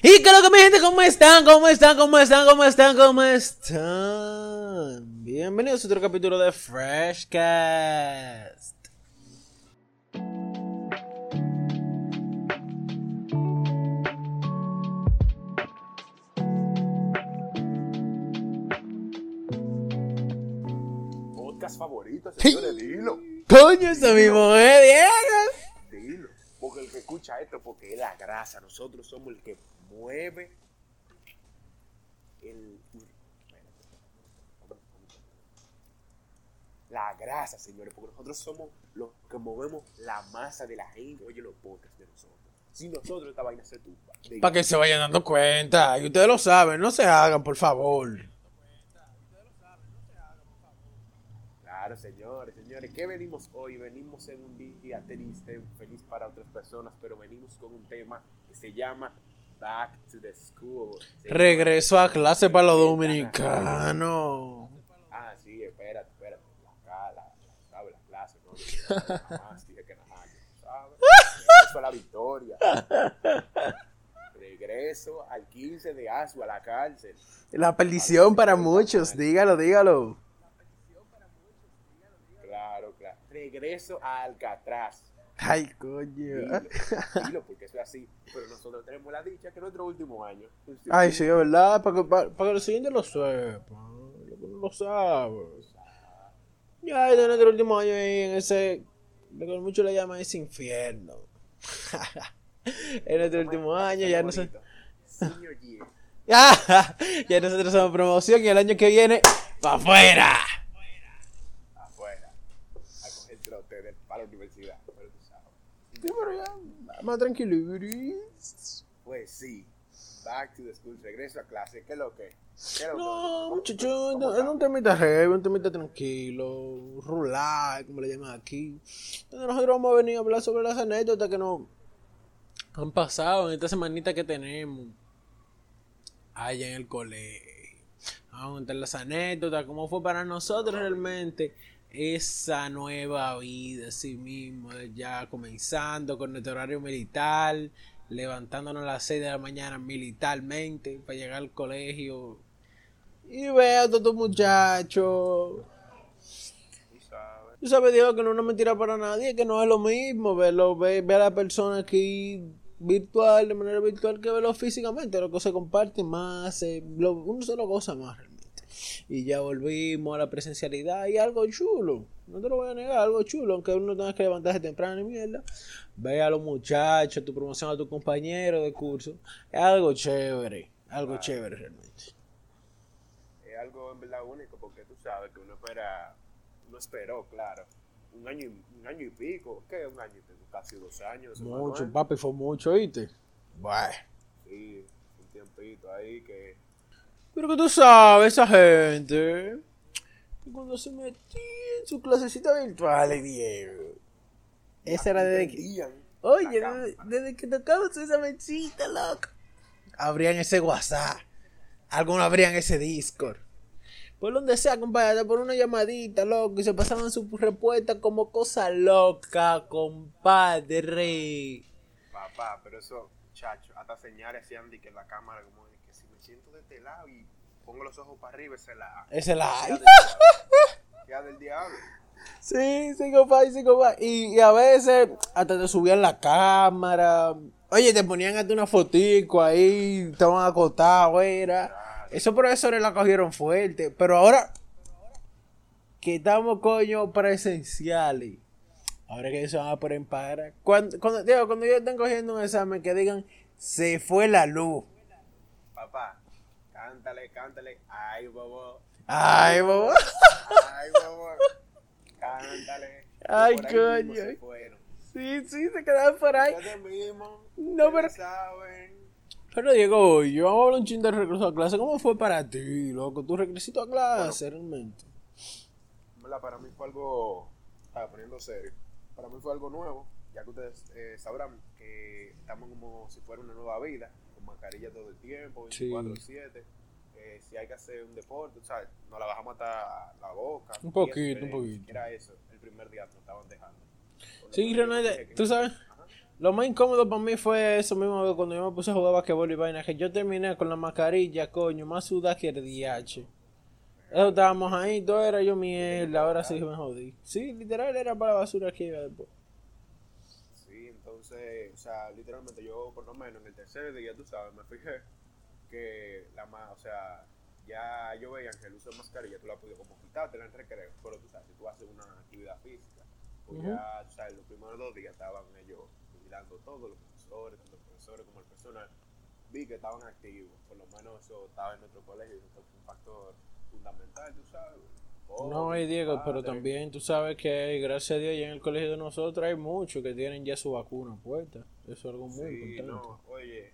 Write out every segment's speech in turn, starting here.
Y que lo que mi gente, ¿cómo están? ¿Cómo están? ¿Cómo están? ¿Cómo están? ¿Cómo están? Bienvenidos a otro capítulo de Freshcast. Podcast favorito, señores, dilo. Coño, eso mismo, eh, Diego. Dilo. Porque el que escucha esto, porque es la grasa. Nosotros somos el que mueve el. La grasa, señores, porque nosotros somos los que movemos la masa de la gente. Oye, los podcasts de nosotros. Sin nosotros, esta vaina se tumba. Para que se vayan dando cuenta. Y ustedes lo saben, no se hagan, por favor. Claro, señores, señores. ¿Qué venimos hoy? Venimos en un día triste, feliz para otras personas, pero venimos con un tema que se llama Back to the School. Regreso a clase para los dominicanos. Ah, sí, espérate, espérate. La, la, la. La clase, ¿no? Jamás dije que nada, ¿sabes? Regreso a la victoria. Regreso al 15 de Asua, a la cárcel. La perdición para muchos, dígalo, dígalo. Claro, claro. Regreso a Alcatraz. Ay, coño. Dilo, porque es así. Pero nosotros tenemos la dicha que nuestro último año. Ay, sí, es verdad, para que, para, para que los siguientes lo sepan. Lo que no lo saben. Ya, este es nuestro último año ahí en ese. Lo que muchos le llaman ese infierno. es nuestro último año, ya no sé. Senior year. ya nosotros somos promoción y el año que viene, ¡pa'! Afuera. A coger trote de- para la universidad. Pero tú sabes. Sí, pero ya, más tranquilo. Pues sí. Back to the school. Regreso a clase. ¿Qué es lo que? No, ¿Cómo- muchachos, es un temita heavy, un temita tranquilo, rular, como le llaman aquí. Donde nosotros vamos a venir a hablar sobre las anécdotas que nos han pasado en esta semanita que tenemos allá en el colegio. Vamos a contar las anécdotas, cómo fue para nosotros realmente esa nueva vida, así mismo, ya comenzando con nuestro horario militar, levantándonos a las 6 de la mañana militarmente para llegar al colegio y ver a todos estos muchachos. Tú sabes. Dios, que no es una mentira para nadie, que no es lo mismo verlo, ver, ver a la persona aquí virtual, de manera virtual, que verlo físicamente. Lo que se comparte más, eh, lo- uno se lo goza más. Y ya volvimos a la presencialidad y algo chulo. No te lo voy a negar, algo chulo, aunque uno tenga que levantarse temprano y mierda. Ve a los muchachos, tu promoción a tu compañero de curso. Es algo chévere, algo chévere realmente. Es algo en verdad único porque tú sabes que uno espera. Uno esperó, claro. Un año, y- un año y pico. ¿Qué? Un año y pico. Casi dos años. Mucho, papi, fue mucho, ¿oíste? Bueno. Sí, un tiempito ahí que. Pero que tú sabes, esa gente, que cuando se metía en su clasecita virtual, Diego, esa era desde que, oye, desde, que tocamos esa mesita, loco, abrían ese WhatsApp, algunos abrían ese Discord, por donde sea, compadre, por una llamadita, loco, y se pasaban su respuesta como cosa loca, compadre. Papá, pero eso, chacho, hasta señales hacían de que la cámara, como siento de este lado y pongo los ojos para arriba, esa es la. Ese la... Ya del diablo. Ya del diablo. Sí, sí, compadre, sí, compadre. Y, y a veces hasta te subían la cámara. Oye, te ponían hasta una fotico ahí, estaban acotados, era. Esos profesores la cogieron fuerte. Pero ahora que estamos, coño, presenciales. Ahora que se van a poner en para. Cuando, cuando, digo, cuando ellos están cogiendo un examen, que digan, se fue la luz. Papá, cántale, cántale. Ay, bobo. Ay, bobo. Ay, bobo. Cántale. Ay, coño. Sí, sí, se quedaron por ahí. No, pero- saben. Pero Diego, yo vamos a hablar un chin de regreso a clase. ¿Cómo fue para ti, loco? Tu regresito a clase, realmente. En verdad, para mí fue algo, ah, poniendo serio, para mí fue algo nuevo, ya que ustedes eh, sabrán que estamos como si fuera una nueva vida, con mascarilla todo el tiempo, Sí. 24-7. Eh, si hay que hacer un deporte, ¿sabes? Nos la bajamos hasta la boca. Un poquito, un poquito. Era eso, el primer día nos estaban dejando. Sí, realmente, tú sabes, Ajá. Lo más incómodo para mí fue eso mismo que cuando yo me puse a jugar basquetbol y vaina, que yo terminé con la mascarilla, coño, más sudada que el DH. Eso estábamos ahí, todo era yo mierda, ahora sí me jodí. Sí, literal era para la basura que iba después. Sí, entonces, o sea, literalmente yo por lo menos en el tercer día, tú sabes, me fijé que la más, o sea, ya yo veía que el uso de mascarilla tú la podías como quitarte en el recreo, pero tú sabes, si tú haces una actividad física, pues ya, tú sabes, los primeros dos días estaban ellos vigilando todos los profesores, tanto los profesores como el personal, vi que estaban activos, por lo menos eso estaba en nuestro colegio, eso fue un factor fundamental, tú sabes. No, hay Diego, pero también tú sabes que gracias a Dios ya en el colegio de nosotros hay muchos que tienen ya su vacuna puesta. Eso es algo muy Sí, importante. no, oye,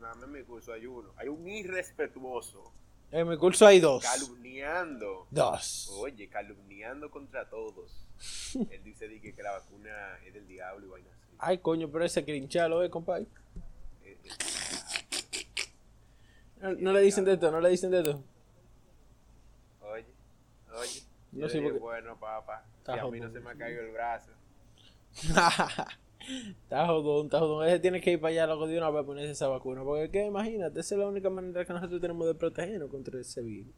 nada más en mi curso hay uno, hay un irrespetuoso En mi curso hay dos. calumniando. Dos. Oye, calumniando contra todos. Él dice di que, que la vacuna es del diablo y vaina así. Ay, coño, pero ese crinchalo, eh, compadre. Eh, eh, No, no le dicen de esto, no le dicen de esto. Oye, oye. No sé por qué- bueno, papá, si a mí no se me ha caído el brazo. está jodón, está jodón. Ese tiene que ir para allá loco de una vez a ponerse esa vacuna. Porque, ¿qué? Imagínate, esa es la única manera que nosotros tenemos de protegernos contra ese virus.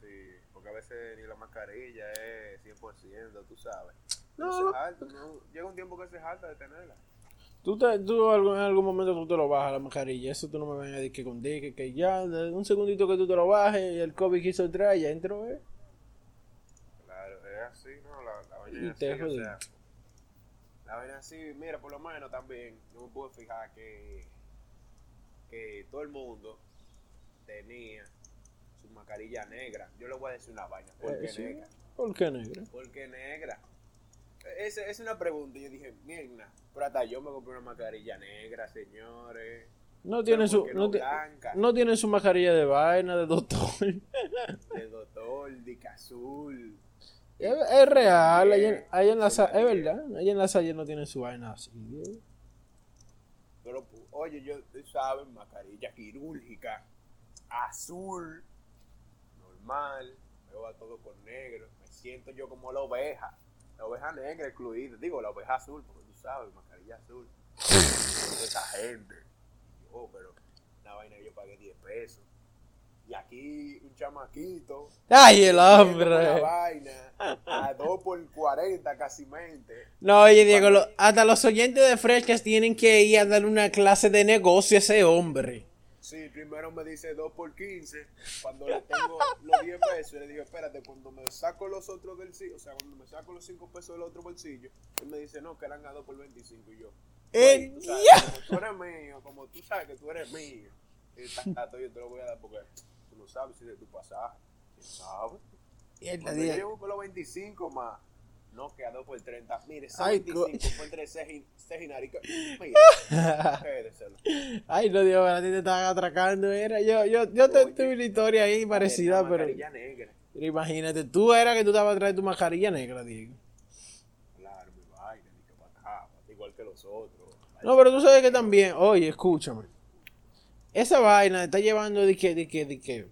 Sí, porque a veces ni la mascarilla es 100%, tú sabes. No, No, jalta, no, llega un tiempo que se jalta de tenerla. Tú, te, tú en algún momento tú te lo bajas la mascarilla. Eso tú no me vengas a decir que con que, que ya, un segundito que tú te lo bajes y el COVID quiso entrar, ya entró, eh. Claro, es así, ¿no? La, la Y te así, o jodí. sea, la vaina así, mira, por lo menos también, no me puedo fijar que, que todo el mundo tenía su mascarilla negra. Yo le voy a decir una vaina, ¿por qué Eh, sí. negra? ¿Por qué negro? ¿Por qué negra? Esa es una pregunta, yo dije, mierda, pero hasta yo me compré una mascarilla negra, señores. No tiene su, ¿por qué no, no no tiene su mascarilla de vaina, de doctor. De doctor, de azul. Es, es real, ahí en, ahí en la es verdad, ahí en la salle no tienen su vaina así. ¿eh? Pero, pu- oye, yo, tú sabes, mascarilla quirúrgica, azul, normal, veo a todo con negro, me siento yo como la oveja, la oveja negra incluida, digo, la oveja azul, porque tú sabes, mascarilla azul, esa gente, yo, pero la vaina yo pagué 10 pesos, y aquí un chamaquito, Ay, el hombre. vaina, a 2 por 40 casi mente, No, oye, Diego, lo- hasta los oyentes de Frescas tienen que ir a dar una clase de negocio a ese hombre. Sí, primero me dice 2 por 15. Cuando le tengo los 10 pesos, le digo, espérate, cuando me saco los otros del o sea, cuando me saco los 5 pesos del otro bolsillo, él me dice, no, que eran a 2 por 25. Y yo, ¡Eh, "Güey, tú sabes, ya! como tú eres mío, como tú sabes que tú eres mío, y tanto yo te lo voy a dar porque tú no sabes si es de tu pasaje. ¿Quién sabe? Mierda, Cuando yo llevo los 25 más, no, que a 2 por 30. Mire, esos Ay, 25 fue entre ceja y, y quédeselo. Ay, no, Diego, a ti te estaban atracando. Era yo, yo, yo te tuve una historia ahí parecida, pero, negra. pero imagínate, tú eras que tú estabas atrás de tu mascarilla negra, Diego. Claro, mi vaina, ni que acá, igual que los otros. No, pero tú sabes que también, oye, escúchame. Esa vaina está llevando de que, de que, de que,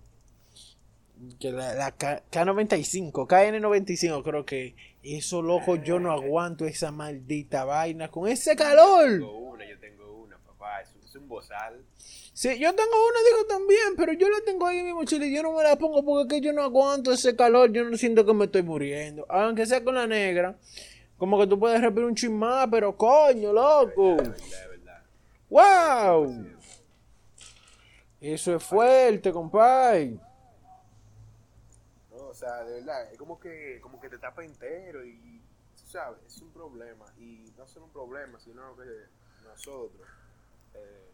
que la, la K, 95 KN95 creo que eso loco yo no aguanto esa maldita vaina con ese calor. Tengo una, yo tengo una, papá, es, es un bozal. Sí, yo tengo una, digo también, pero yo la tengo ahí en mi mochila y yo no me la pongo porque es que yo no aguanto ese calor, yo no siento que me estoy muriendo. Aunque sea con la negra, como que tú puedes respirar un chin más, pero coño, loco. De verdad, de verdad. ¡Wow! Eso es fuerte, compadre. No, o sea, de verdad, es como que, como que te tapa entero y, sabes, es un problema. Y no solo un problema, sino que nosotros, eh,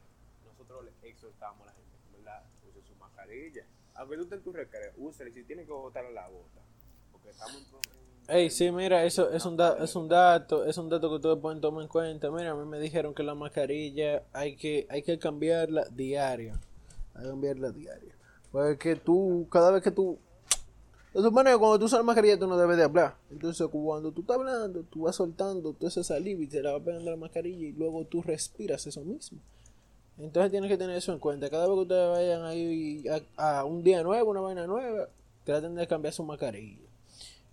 nosotros le exhortamos a la gente, ¿verdad? Use su mascarilla. Aunque tú estés en tu recreo, si tienes que botarla la bota. Porque estamos en- Ey, sí, mira, eso es un, da- es un dato, es un dato que ustedes pueden tomar en cuenta. Mira, a mí me dijeron que la mascarilla hay que, hay que cambiarla diaria. Que cambiarla diaria. Porque tú, cada vez que tú... Se supone que cuando tú usas la mascarilla tú no debes de hablar. Entonces cuando tú estás hablando, tú vas soltando toda esa saliva y te la vas pegando la mascarilla y luego tú respiras eso mismo. Entonces tienes que tener eso en cuenta. Cada vez que ustedes vayan ahí a, a un día nuevo, una vaina nueva, traten de cambiar su mascarilla.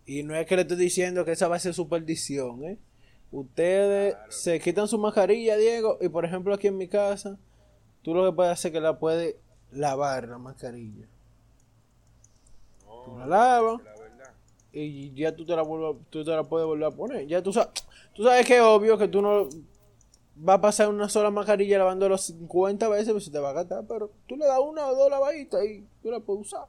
Y no es que le estoy diciendo que esa va a ser su perdición, ¿eh? Ustedes Claro. se quitan su mascarilla, Diego, y por ejemplo aquí en mi casa, tú lo que puedes hacer es que la puedes lavar la mascarilla. No, Tú la lavas. la. Y ya tú te la vuelvas, tú te la puedes volver a poner. Ya tú sabes, tú sabes que es obvio que tú no vas a pasar una sola mascarilla lavándola 50 veces, pues se te va a gastar, pero tú le das una o dos lavaditas y tú la puedes usar.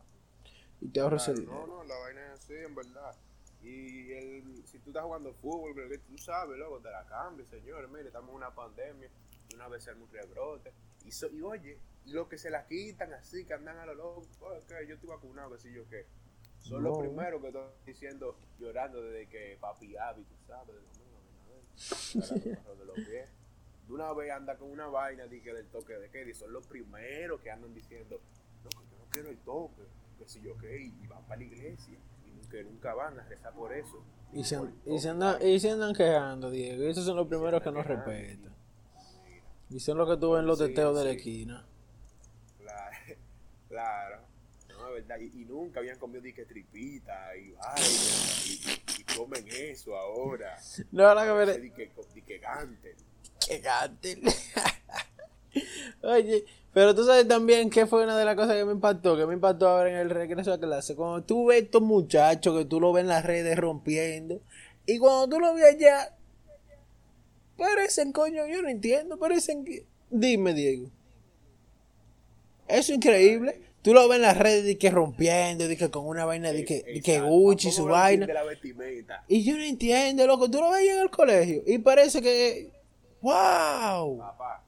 Y te ahorras Claro, el no, dinero. no, la vaina es así, en verdad. Y el, si tú estás jugando fútbol, tú sabes, loco, te la cambias, señores. Mire, estamos en una pandemia, y una vez un rebrote. Y, so- y oye, lo que se la quitan así, que andan a lo loco, "Oh, que yo estoy vacunado, que si yo qué. Son los primeros que están diciendo, llorando desde que papi Abby, tú sabes, de lo mío, de los pies. De una vez anda con una vaina de que del toque de queda y son los primeros que andan diciendo, no, que yo no quiero el toque, que si yo qué, y van para la iglesia, y que nunca van a rezar por eso. Y se, Por el y, se andan, y se andan quejando, Diego. Y esos son los Y se primeros que andan no quejando, respetan. Son los que tú ves en los Sí, teteos de la sí. esquina. claro, claro. No, es verdad, y, y nunca habían comido dique tripita y vaina, y, comen eso ahora. No, ahora que me... Dique, dique gante. ¡Qué gántel! Oye, pero tú sabes también que fue una de las cosas que me impactó, que me impactó ahora en el regreso a clase. Cuando tú ves estos muchachos que tú lo ves en las redes rompiendo, y cuando tú lo ves allá, parecen, coño, yo no entiendo, parecen que... Dime, Diego. Eso es increíble. Tú lo ves en las redes de que rompiendo, de que con una vaina de que, de que. Gucci, su vaina. Y yo no entiendo, loco. Tú lo ves en el colegio y parece que... ¡Wow! Papá,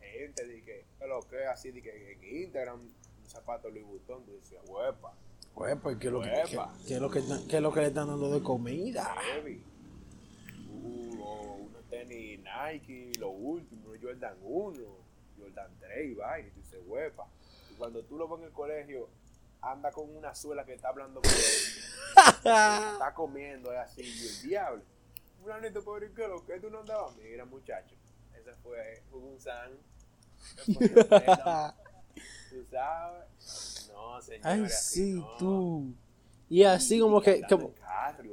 gente de que, lo que así, de que en Instagram, un zapato Louis Vuitton, tú dices, huepa, pues, ¿qué es lo que, Huepa. es lo que, es lo que le están dando de comida? heavy. Uh, o unos tenis Nike, lo último, Jordan 1, Jordan 3 y vaina, y tú dices, huepa. Y cuando tú lo ves en el colegio, anda con una suela que está hablando con él, está comiendo, es así, y el diablo. Fulanito, pobre, ¿qué lo que tú no andabas? Mira, muchacho, ese fue un San. ¿Tú sabes? No, señor. Ay, sí, no. tú. Y así como que, como- carro.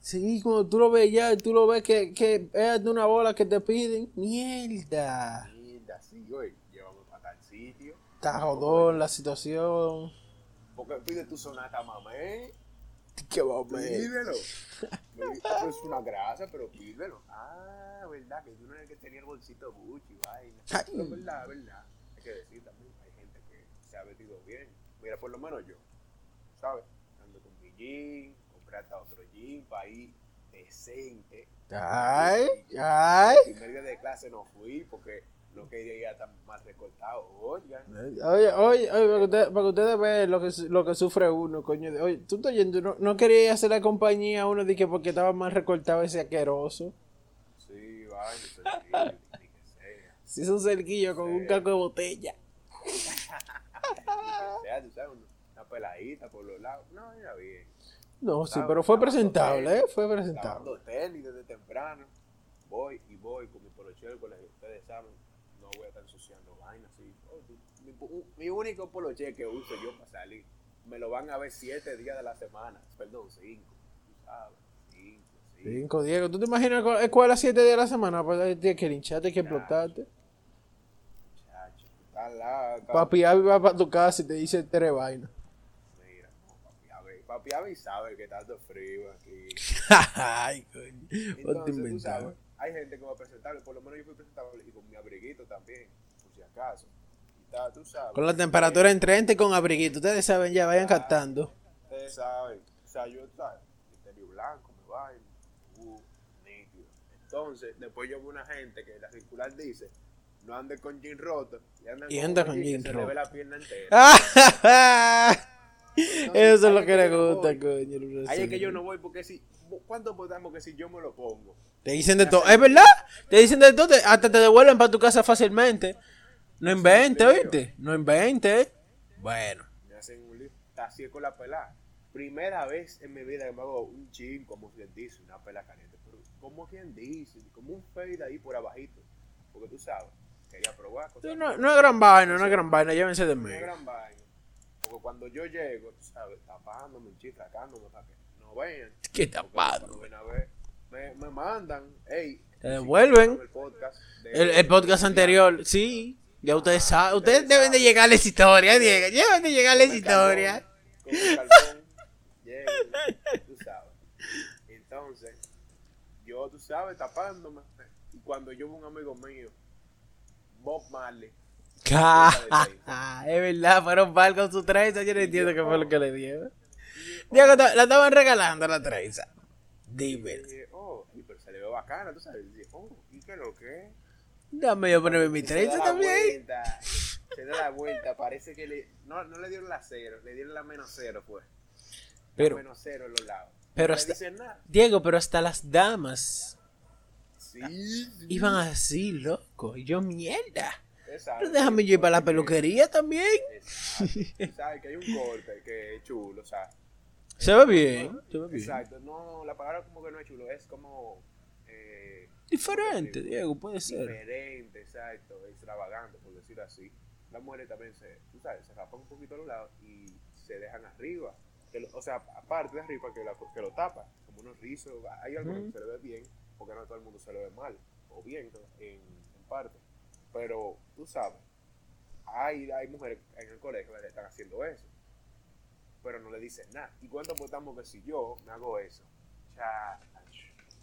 Sí, como tú lo ves ya, tú lo ves que, que es de una bola que te piden. Mierda. Mierda, sí, güey, llévame para tal sitio. Está jodón la situación. Porque pide tu sonata, mamé. ¿Qué va a ver? Pídelo. Es una grasa, pero pídelo. Ah, verdad, que tú no eres el que tenía el bolsito Gucci, vaina. Es verdad, verdad. Hay que decir también, hay gente que se ha vestido bien. Mira, por lo menos yo, ¿sabes? Ando con mi jean, compré hasta otro jean para ir decente. Ay, ay. Primer de clase no fui porque no quería ir tan mal recortado. Oigan. Oye, oye, oye, para que ustedes, para que ustedes vean lo que, lo que sufre uno, coño. Oye, tú estás oyendo, no, no quería hacer la compañía a uno de que porque estaba mal recortado ese asqueroso. Sí, sea. Si es un cerquillo con un caco de botella. Sea, tú sabes, una peladita por los lados. No, era bien. No, sí, pero fue presentable, ¿eh? Fue presentable. tenis desde temprano. Voy y voy con mi poloche del colegio. Ustedes saben, no voy a estar ensuciando vainas. así. Oh, mi, mi único poloche que uso yo para salir, me lo van a ver siete días de la semana. Perdón, cinco. Tú sabes, cinco, cinco. Cinco, Diego. ¿Tú te imaginas cu- escuela siete días a la semana? Pues tienes que lincharte, que explotarte. Muchacho, loca. Papi va para tu casa y te dice tres vainas. Papi Avi, papi Avi sabe que todo frío aquí. Ay, coño. Entonces, tú sabes, hay gente que va a presentable, por lo menos yo fui presentable y con mi abriguito también, por si acaso. Y tú sabes. Con la temperatura en 30 y con abriguito. Ustedes saben ya, vayan captando. Ustedes saben, o sea, yo. Misterio blanco, me va uh, nítido. Entonces, después yo veo una gente que la circular dice, no ande con jean roto, y anda un con jean que se le roto. ve la pierna entera. Eso es lo que es le no gusta, coño. Ahí es que yo no voy porque si, ¿cuánto podamos que si yo me lo pongo? Te dicen de todo. ¿Es verdad? Te dicen de todo. Hasta te devuelven para tu casa fácilmente. No inventes, lío. oíste. No inventes. Bueno. me hacen un. Así es con la pelada. Primera vez en mi vida que me hago un chin, como quien dice, una pela caliente. Pero, como quien dice, como un fade ahí por abajito. Porque tú sabes, quería probar cosas. No, no es gran vaina, no es gran vaina. Llévense de mí. Una gran vaina. Porque cuando yo llego, tú sabes, tapándome, chifracándome para que no vean. ¿Qué ver, me, me mandan, hey, Te devuelven. el podcast, de- El, el podcast anterior, sí. Ya ustedes saben. Ustedes deben de llegarles historias, Diego. Deben de llegarles Con el historias. Con el carbón, tú sabes. Entonces, yo, tú sabes, tapándome. Y cuando yo veo un amigo mío, Bob Marley, es verdad, fueron par con su trenza. Yo no entiendo qué fue lo que le dio. Diego, la estaban regalando la trenza. Dime. oh, pero se le ve bacana, tú sabes. Oh, ¿y qué lo que es? Dame yo ponerme mi trenza también. vuelta, se da la vuelta, parece que le, no, no le dieron la cero, le dieron la menos cero, pues. Pero, la menos cero en los lados. pero no hasta- nada. Diego, pero hasta las damas Sí, sí. iban así, loco. Y yo, mierda. Pero déjame ir para la peluquería también. Sabes que hay un corte que es chulo, o sea. Se ve bien. Se ve bien. Exacto, no, la palabra como que no es chulo, es como eh, Diferente, Diego, puede ser. diferente, exacto, extravagante, por decirlo así. Las mujeres también se, tú sabes, se rapan un poquito a los lados y se dejan arriba. Que o sea, aparte de arriba que, la- que lo tapan, como unos rizos, hay Ujú. que se le ve bien, porque no todo el mundo se le ve mal, o bien en, en parte. Pero tú sabes, hay, hay mujeres en el colegio que le están haciendo eso, pero no le dicen nada. ¿Y cuánto apostamos que si yo me hago eso? Chach,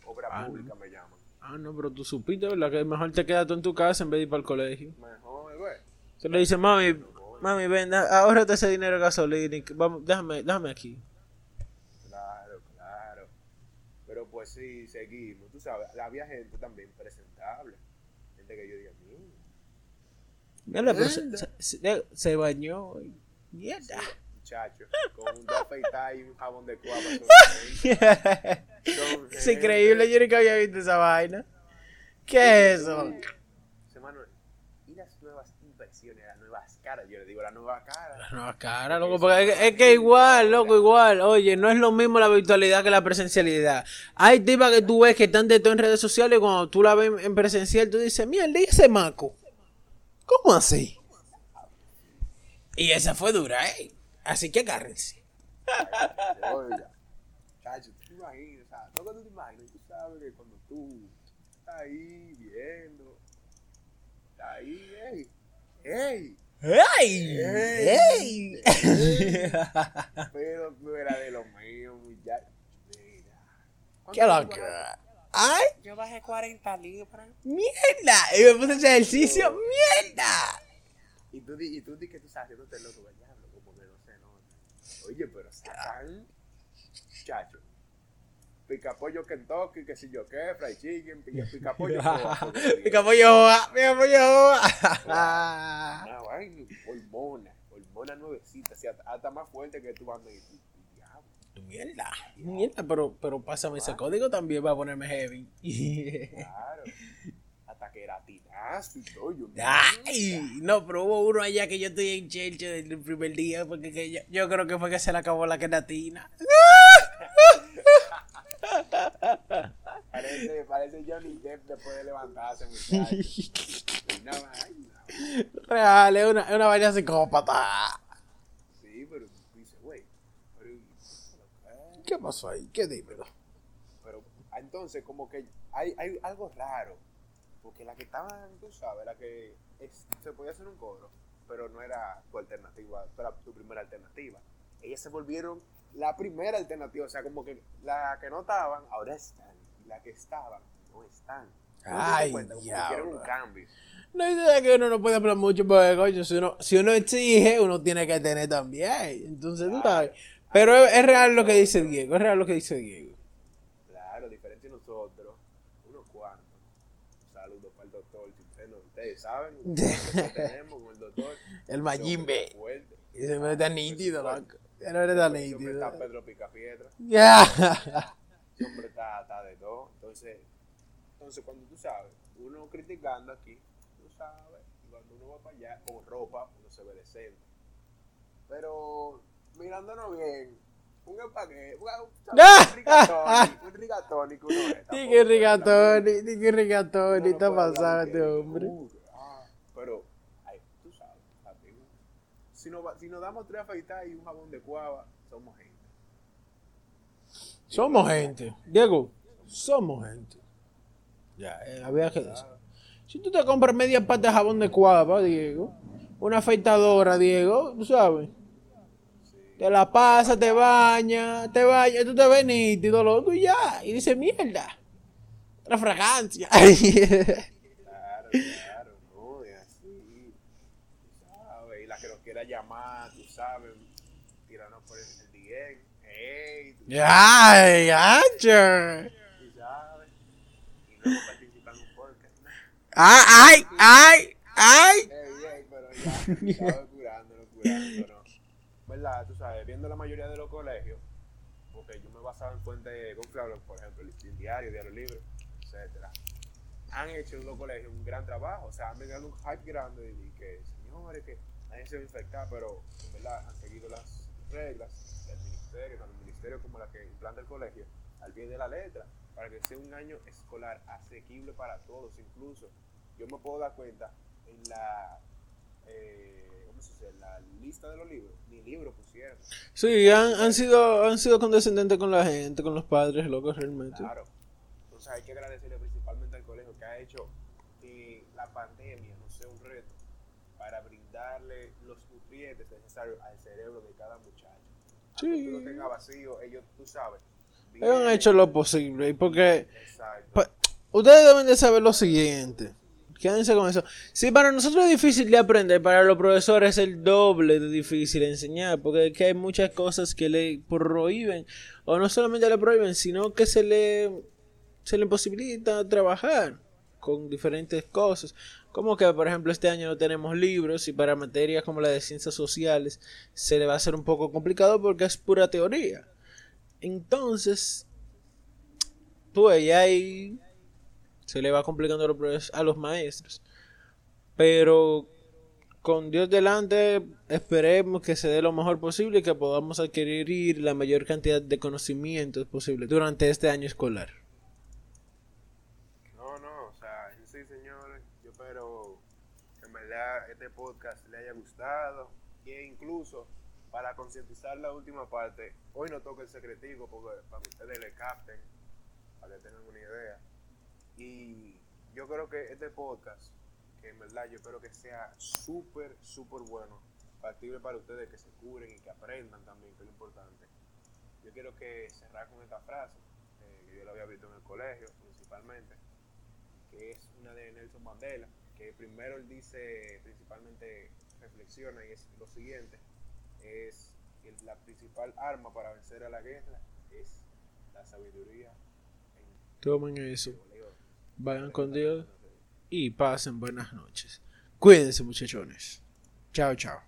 obra Ah, pública me llaman. Ah, no, pero tú supiste, ¿verdad? Que mejor te quedas tú en tu casa en vez de ir para el colegio. Mejor, güey. Se le dice, mami, mami, ven, ahórrate ese dinero de gasolina. y Vamos, déjame, déjame aquí. Claro, claro. Pero pues sí, seguimos. Tú sabes, había gente también presentable. Gente que yo diga, mira, Mierda, pero se, se- bañó. Mierda. muchacho, con un dos afeitar y un jabón de cuava. es increíble, yo nunca había visto esa vaina. ¿Qué es eso? Manuel, y las nuevas impresiones, las nuevas caras. Yo le digo, la nueva cara. No, cara, loco, porque es, es que igual, loco, igual. Oye, no es lo mismo la virtualidad que la presencialidad. Hay tipas que tú ves que están de todo en redes sociales y cuando tú la ves en presencial, tú dices, mierda, ¿y ese maco? ¿Cómo así? Y esa fue dura, ¿eh? Así que agárrense. Oiga, chacho, tú te imaginas, o sea, no cuando te imaginas, tú sabes que cuando tú estás ahí viendo, estás ahí, ey, ey, ¡Ey! ¡Ey! pero no era de lo mío, muchacho. Mira. ¡Qué loca! ¡Ay! Yo bajé 40 libras. ¡Mierda! Y me puse ejercicio. ¡Mierda! Y tú, di- y tú di que tú estás haciéndote loco, vaya, como que no se nota. Oye, pero sacan, chacho. Pica pollo Kentucky, que si yo qué, fried chicken, pica, pica pollo. Pica pollo joa, pica pollo joa. Una vaina, hormona, hormona nuevecita, hasta, hasta más fuerte que tú vas a decir, diablo. Mierda, mierda, pero, pero pásame ese código también va a ponerme heavy. Claro. Hasta que era tinazo y todo. Yo, Ay, no, pero hubo uno allá que yo estoy en Chelche desde el primer día porque que yo, yo creo que fue que se le acabó la queratina. Parece, parece Johnny Depp después de levantarse, muchacho. Real, es una, es una vaina psicópata. Sí, pero tú dices, güey, pero, ¿qué? ¿Qué pasó ahí? ¿Qué dímelo? pero ah, entonces como que hay, hay algo raro, porque la que estaban, tú sabes, la que es- se podía hacer un coro, pero no era tu alternativa, era tu primera alternativa. Ellas se volvieron la primera alternativa, o sea, como que la que no estaban, ahora están, y la que estaban, no están. ¿No te das Ay, cuenta? Un cambio. No hay duda que uno no puede hablar mucho porque, coño, si uno, si uno exige, uno tiene que tener también. Entonces, tú sabes. Pero es, es real lo que dice Diego, es real lo que dice Diego. Claro, diferente de nosotros, unos cuantos. Saludos para el doctor, ustedes, saben, tenemos con el doctor. El Mayimbe. Ese me está nítido, loco. Ese hombre nítido. está Pedro Picapiedra. Ya. Ese hombre está, está de todo. Entonces, entonces, cuando tú sabes, uno criticando aquí, tú sabes, y cuando uno va para allá con ropa, uno se ve decente. Pero mirándonos bien, un espagueti, un, un rigatoni, un rigatoni que uno es. Di tampoco que es rigatoni, tampoco- di que rigatoni, está pasado este hombre. ah, pero, ay, tú sabes, también, si nos, si nos damos tres afeitadas y un jabón de cuava, somos gente. Somos gente. Diego, somos gente. Ya, eh, había que decir. Si tú te compras media pata de jabón de cuava, Diego, una afeitadora, Diego, tú sabes. Te la pasa, te baña, te baña, tú te ves nítido, loco, y ya. Y dice, mierda. Otra fragancia. Claro, claro, no, es así. Tú sabes, y la que nos quiera llamar, tú sabes, tirarnos por el, el DM. Ey, ¡Ay, acha! tú sabes. Y no participar en un podcast. ¿no? ¡Ay, ay, ay! Ey, ey, pero ya, estaba. ¿Verdad? Tú sabes, viendo la mayoría de los colegios, porque yo me basaba en fuentes confiables, por ejemplo, el Diario, Diario Libre, etcétera. Han hecho en los colegios un gran trabajo, o sea, han venido un hype grande y que, señores, que nadie se va a pero verdad han seguido las reglas del ministerio, tanto el ministerio como la que implanta el colegio, al pie de la letra, para que sea un año escolar asequible para todos, incluso yo me puedo dar cuenta en la eh, la lista de los libros, ni libro pusieron. Sí, han, han sido han sido condescendentes con la gente, con los padres, locos, realmente. Claro. Entonces hay que agradecerle principalmente al colegio que ha hecho que la pandemia no sea un reto para brindarle los nutrientes necesarios al cerebro de cada muchacho. Sí. Aunque tú lo tengas vacío, ellos, tú sabes. Ellos han hecho lo posible, porque Exacto. pa- ustedes deben de saber lo siguiente. Quédense con eso. Si para nosotros es difícil de aprender, para los profesores es el doble de difícil enseñar, porque es hay muchas cosas que le prohíben, o no solamente le prohíben, sino que se le, se le imposibilita trabajar con diferentes cosas. Como que, por ejemplo, este año no tenemos libros y para materias como la de ciencias sociales se le va a hacer un poco complicado porque es pura teoría. Entonces, pues ahí se le va complicando a los, a los maestros. Pero con Dios delante, esperemos que se dé lo mejor posible y que podamos adquirir la mayor cantidad de conocimientos posible durante este año escolar. No, no, o sea, sí, señores, yo espero que en verdad este podcast le haya gustado e incluso para concientizar la última parte, hoy no toca el secretivo porque para que ustedes le capten, para que tengan una idea. Y yo creo que este podcast, que en verdad yo espero que sea súper, súper bueno, factible para ustedes que se curen y que aprendan también, que es lo importante. Yo quiero que cerrar con esta frase, eh, que yo la había visto en el colegio principalmente, que es una de Nelson Mandela, que primero él dice, principalmente reflexiona y es lo siguiente, es que la principal arma para vencer a la guerra es la sabiduría en Tomen eso. Vayan con Dios y pasen buenas noches. Cuídense muchachones. Chao, chao.